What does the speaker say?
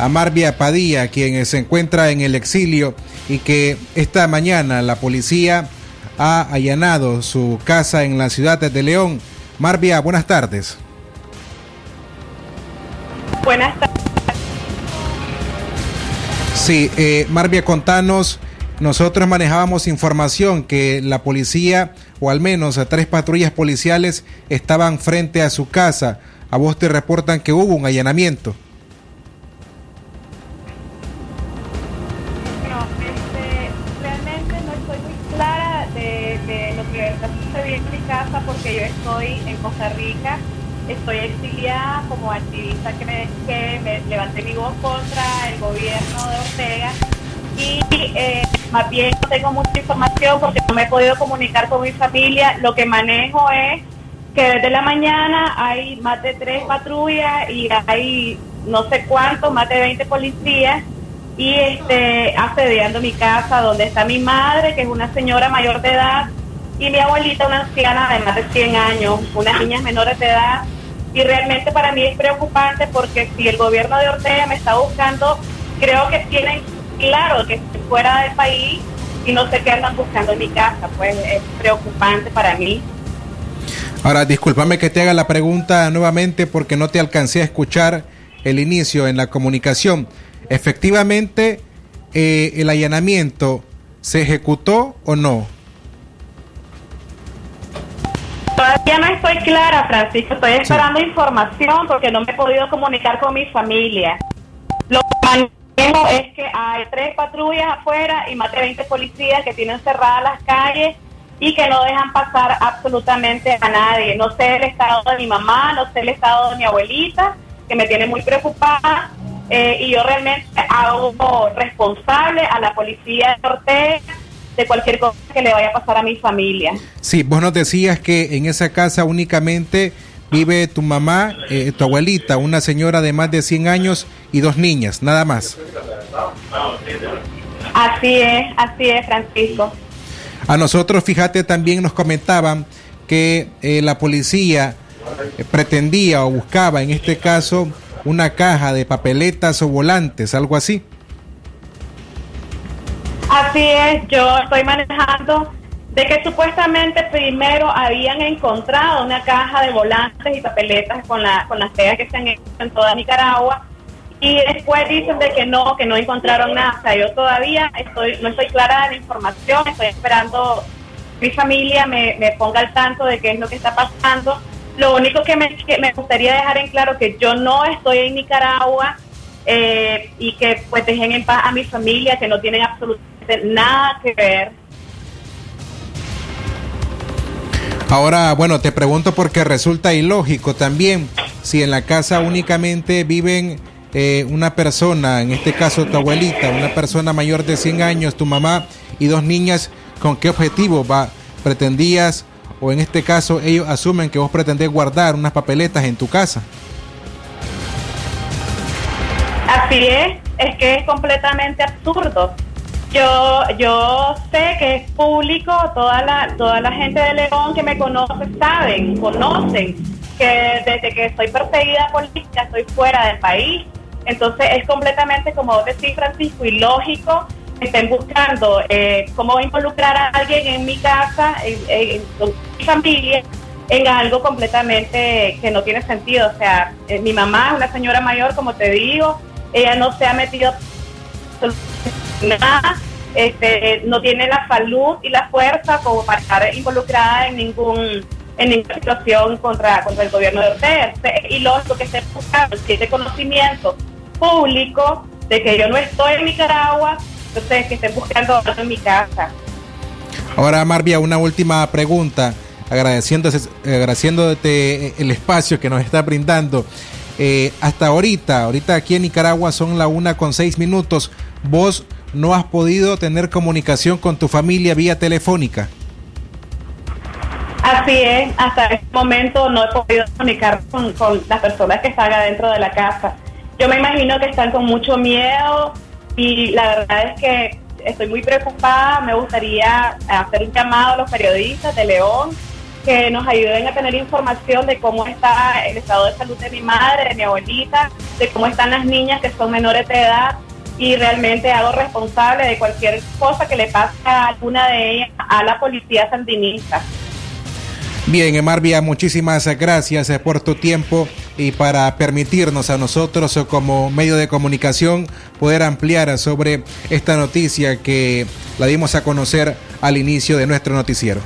a Marvia Padilla, quien se encuentra en el exilio y que esta mañana la policía ha allanado su casa en la ciudad de León. Marvia, buenas tardes. Buenas tardes. Sí, eh, Marvia, contanos, nosotros manejábamos información que la policía, o al menos a tres patrullas policiales, estaban frente a su casa. A vos te reportan que hubo un allanamiento. Casa porque yo estoy en Costa Rica, estoy exiliada como activista que me, que me levanté mi voz contra el gobierno de Ortega y eh, más bien no tengo mucha información porque no me he podido comunicar con mi familia. Lo que manejo es que desde la mañana hay más de tres patrullas y hay no sé cuántos, más de 20 policías y este asediando mi casa donde está mi madre, que es una señora mayor de edad, y mi abuelita, una anciana de más de 100 años, unas niñas menores de edad. Y realmente para mí es preocupante porque si el gobierno de Ortega me está buscando, creo que tienen claro que estoy fuera del país y no sé qué andan buscando en mi casa, pues es preocupante para mí. Ahora, discúlpame que te haga la pregunta nuevamente porque no te alcancé a escuchar el inicio en la comunicación. Efectivamente, eh, el allanamiento se ejecutó o no? Todavía no estoy clara, Francisco. Estoy esperando información porque no me he podido comunicar con mi familia. Lo que manejo es que hay tres patrullas afuera y más de 20 policías que tienen cerradas las calles y que no dejan pasar absolutamente a nadie. No sé el estado de mi mamá, no sé el estado de mi abuelita, que me tiene muy preocupada. Eh, y yo realmente hago responsable a la policía de Ortega de cualquier cosa que le vaya a pasar a mi familia. Sí, vos nos decías que en esa casa únicamente vive tu mamá, eh, tu abuelita, una señora de más de 100 años y dos niñas, nada más. Así es, así es, Francisco. A nosotros, fíjate, también nos comentaban que eh, la policía eh, pretendía o buscaba, en este caso, una caja de papeletas o volantes, algo así. Así es, yo estoy manejando de que supuestamente primero habían encontrado una caja de volantes y papeletas con, la, con las pegas que se han hecho en toda Nicaragua y después dicen de que no, que no encontraron nada. O sea, yo todavía estoy, no estoy clara de la información, estoy esperando mi familia me, ponga al tanto de qué es lo que está pasando. Lo único que me, me gustaría dejar en claro que yo no estoy en Nicaragua eh, y que pues dejen en paz a mi familia, que no tienen absolutamente nada que ver. Ahora, bueno, te pregunto porque resulta ilógico también si en la casa únicamente viven eh, una persona, en este caso tu abuelita, una persona mayor de 100 años, tu mamá y dos niñas, ¿con qué objetivo va? pretendías o en este caso ellos asumen que vos pretendés guardar unas papeletas en tu casa? Así es, es que es completamente absurdo. Yo, yo sé que es público, toda la, toda la gente de León que me conoce saben, conocen que desde que estoy perseguida política estoy fuera del país. Entonces es completamente, como decís, Francisco, ilógico que estén buscando eh, cómo involucrar a alguien en mi casa, en, en, en mi familia, en algo completamente que no tiene sentido. O sea, eh, mi mamá es una señora mayor, como te digo, ella no se ha metido nada, este, no tiene la salud y la fuerza como para estar involucrada en ningún en ninguna situación contra, contra el gobierno de Ortega. Y lógico que esté buscando ese conocimiento público de que yo no estoy en Nicaragua, entonces que estén buscando algo en mi casa. Ahora, Marvia, una última pregunta, agradeciéndote, agradeciéndote el espacio que nos está brindando. Eh, hasta ahorita, ahorita aquí en Nicaragua son la una con seis minutos. ¿Vos no has podido tener comunicación con tu familia vía telefónica? Así es, hasta este momento no he podido comunicar con, con las personas que están adentro de la casa. Yo me imagino que están con mucho miedo y la verdad es que estoy muy preocupada. Me gustaría hacer un llamado a los periodistas de León que nos ayuden a tener información de cómo está el estado de salud de mi madre, de mi abuelita, de cómo están las niñas que son menores de edad y realmente hago responsable de cualquier cosa que le pase a alguna de ellas a la policía sandinista. Bien, Marvia, muchísimas gracias por tu tiempo y para permitirnos a nosotros como medio de comunicación poder ampliar sobre esta noticia que la dimos a conocer al inicio de nuestro noticiero.